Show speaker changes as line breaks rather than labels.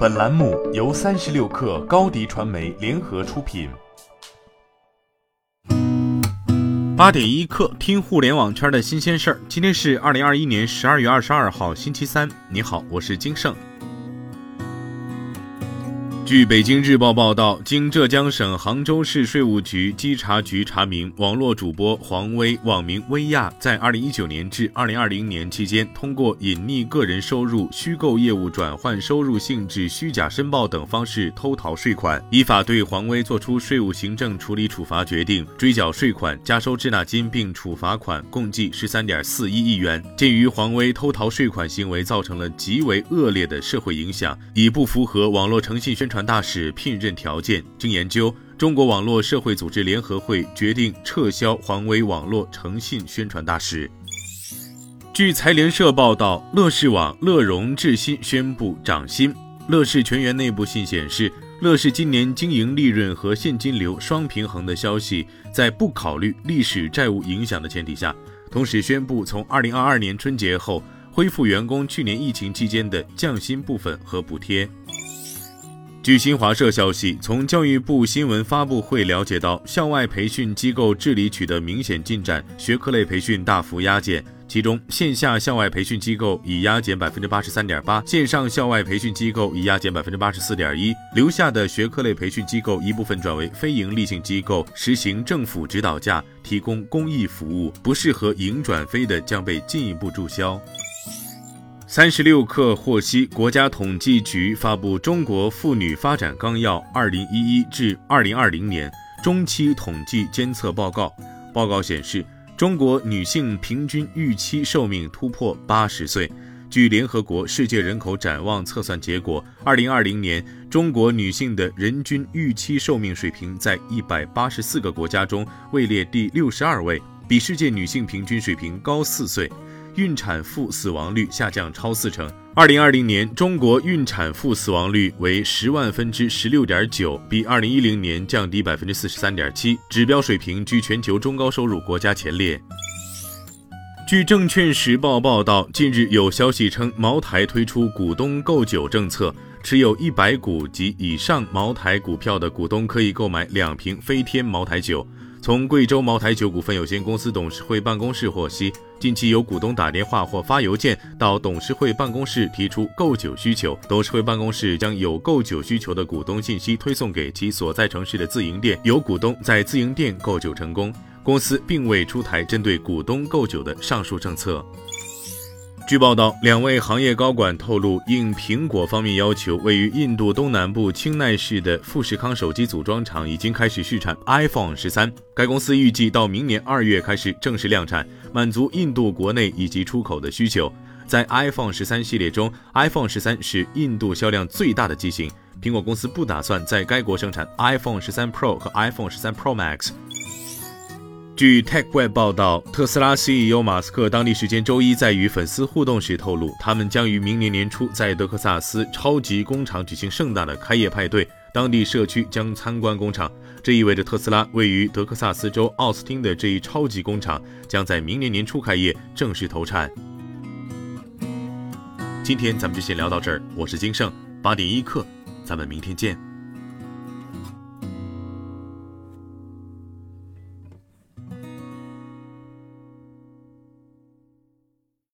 本栏目由三十六氪高低传媒联合出品。
八点一刻，听互联网圈的新鲜事儿。今天是二零二一年十二月二十二号，星期三。你好，我是金盛。据北京日报报道，经浙江省杭州市税务局稽查局查明，网络主播黄威（网名薇娅）在2019年至2020年期间，通过隐匿个人收入、虚构业务转换收入性质、虚假申报等方式偷逃税款，依法对黄威作出税务行政处理处罚决定，追缴税款、加收滞纳金并处罚款共计13.41亿元。鉴于黄威偷逃税款行为造成了极为恶劣的社会影响，已不符合网络诚信宣传。大使聘任条件经研究，中国网络社会组织联合会决定撤销黄威网络诚信宣传大使。据财联社报道，乐视网、乐融智新宣布涨薪。乐视全员内部信显示，乐视今年经营利润和现金流双平衡的消息，在不考虑历史债务影响的前提下，同时宣布从二零二二年春节后恢复员工去年疫情期间的降薪部分和补贴。据新华社消息，从教育部新闻发布会了解到，校外培训机构治理取得明显进展，学科类培训大幅压减。其中，线下校外培训机构已压减百分之八十三点八，线上校外培训机构已压减百分之八十四点一。留下的学科类培训机构一部分转为非营利性机构，实行政府指导价，提供公益服务。不适合营转非的将被进一步注销。三十六氪获悉，国家统计局发布《中国妇女发展纲要（二零一一至二零二零年）》中期统计监测报告。报告显示，中国女性平均预期寿命突破八十岁。据联合国世界人口展望测算结果，二零二零年中国女性的人均预期寿命水平在一百八十四个国家中位列第六十二位，比世界女性平均水平高四岁。孕产妇死亡率下降超四成。二零二零年，中国孕产妇死亡率为十万分之十六点九，比二零一零年降低百分之四十三点七，指标水平居全球中高收入国家前列。据证券时报报道，近日有消息称，茅台推出股东购酒政策，持有一百股及以上茅台股票的股东可以购买两瓶飞天茅台酒。从贵州茅台酒股份有限公司董事会办公室获悉，近期有股东打电话或发邮件到董事会办公室提出购酒需求，董事会办公室将有购酒需求的股东信息推送给其所在城市的自营店，有股东在自营店购酒成功，公司并未出台针对股东购酒的上述政策。据报道，两位行业高管透露，应苹果方面要求，位于印度东南部清奈市的富士康手机组装厂已经开始试产 iPhone 十三。该公司预计到明年二月开始正式量产，满足印度国内以及出口的需求。在 iPhone 十三系列中，iPhone 十三是印度销量最大的机型。苹果公司不打算在该国生产 iPhone 十三 Pro 和 iPhone 十三 Pro Max。据 TechWeb 报道，特斯拉 CEO 马斯克当地时间周一在与粉丝互动时透露，他们将于明年年初在德克萨斯超级工厂举行盛大的开业派对，当地社区将参观工厂。这意味着特斯拉位于德克萨斯州奥斯汀的这一超级工厂将在明年年初开业，正式投产。今天咱们就先聊到这儿，我是金盛八点一刻，咱们明天见。